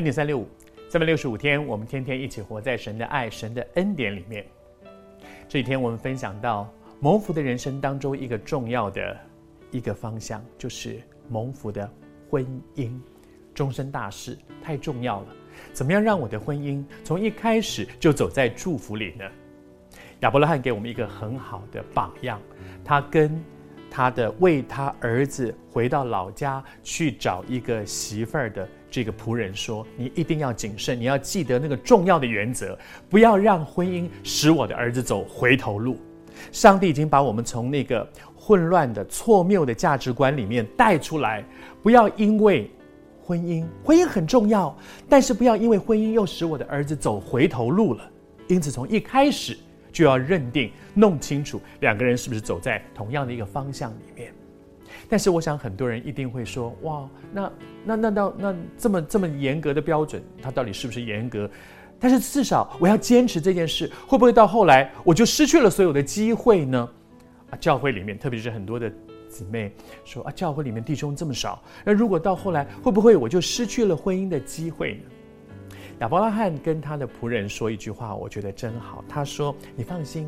恩典三六五，三百六十五天，我们天天一起活在神的爱、神的恩典里面。这一天，我们分享到蒙福的人生当中一个重要的一个方向，就是蒙福的婚姻，终身大事太重要了。怎么样让我的婚姻从一开始就走在祝福里呢？亚伯拉罕给我们一个很好的榜样，他跟他的为他儿子回到老家去找一个媳妇儿的。这个仆人说：“你一定要谨慎，你要记得那个重要的原则，不要让婚姻使我的儿子走回头路。上帝已经把我们从那个混乱的、错谬的价值观里面带出来，不要因为婚姻，婚姻很重要，但是不要因为婚姻又使我的儿子走回头路了。因此，从一开始就要认定、弄清楚两个人是不是走在同样的一个方向里面。”但是我想很多人一定会说：“哇，那那那那那这么这么严格的标准，它到底是不是严格？但是至少我要坚持这件事，会不会到后来我就失去了所有的机会呢？”啊，教会里面，特别是很多的姊妹说：“啊，教会里面弟兄这么少，那如果到后来会不会我就失去了婚姻的机会呢？”亚伯拉罕跟他的仆人说一句话，我觉得真好。他说：“你放心，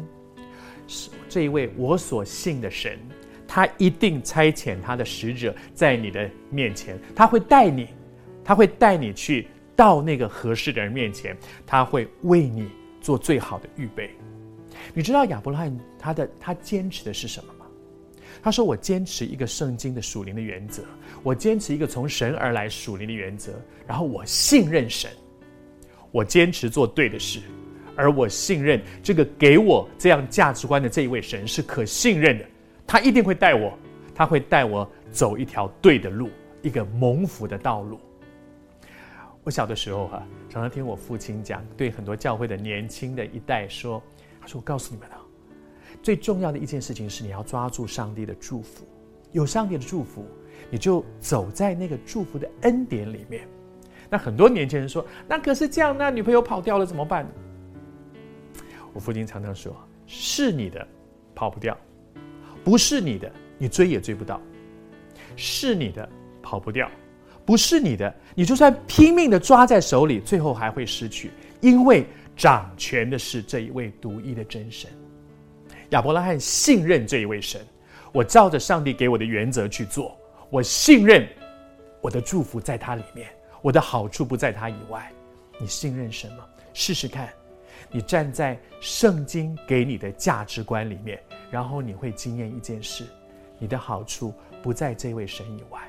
是这一位我所信的神。”他一定差遣他的使者在你的面前，他会带你，他会带你去到那个合适的人面前，他会为你做最好的预备。你知道亚伯拉罕他的他坚持的是什么吗？他说：“我坚持一个圣经的属灵的原则，我坚持一个从神而来属灵的原则，然后我信任神，我坚持做对的事，而我信任这个给我这样价值观的这一位神是可信任的。”他一定会带我，他会带我走一条对的路，一个蒙福的道路。我小的时候哈、常常听我父亲讲，对很多教会的年轻的一代说：“他说我告诉你们啊，最重要的一件事情是你要抓住上帝的祝福，有上帝的祝福，你就走在那个祝福的恩典里面。”那很多年轻人说：“那可是这样，那女朋友跑掉了怎么办？”我父亲常常说：“是你的，跑不掉。”不是你的，你追也追不到；是你的，跑不掉；不是你的，你就算拼命的抓在手里，最后还会失去。因为掌权的是这一位独一的真神。亚伯拉罕信任这一位神，我照着上帝给我的原则去做，我信任我的祝福在他里面，我的好处不在他以外。你信任神吗？试试看，你站在圣经给你的价值观里面。然后你会经验一件事，你的好处不在这位神以外，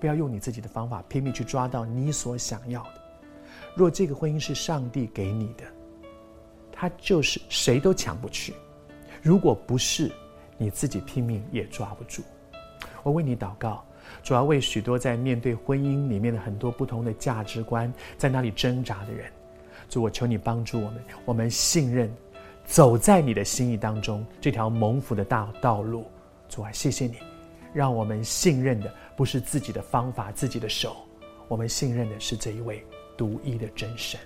不要用你自己的方法拼命去抓到你所想要的。若这个婚姻是上帝给你的，他就是谁都抢不去；如果不是，你自己拼命也抓不住。我为你祷告，主要为许多在面对婚姻里面的很多不同的价值观在那里挣扎的人，主，我求你帮助我们，我们信任。走在你的心意当中，这条蒙福的大道路，主啊，谢谢你，让我们信任的不是自己的方法、自己的手，我们信任的是这一位独一的真神。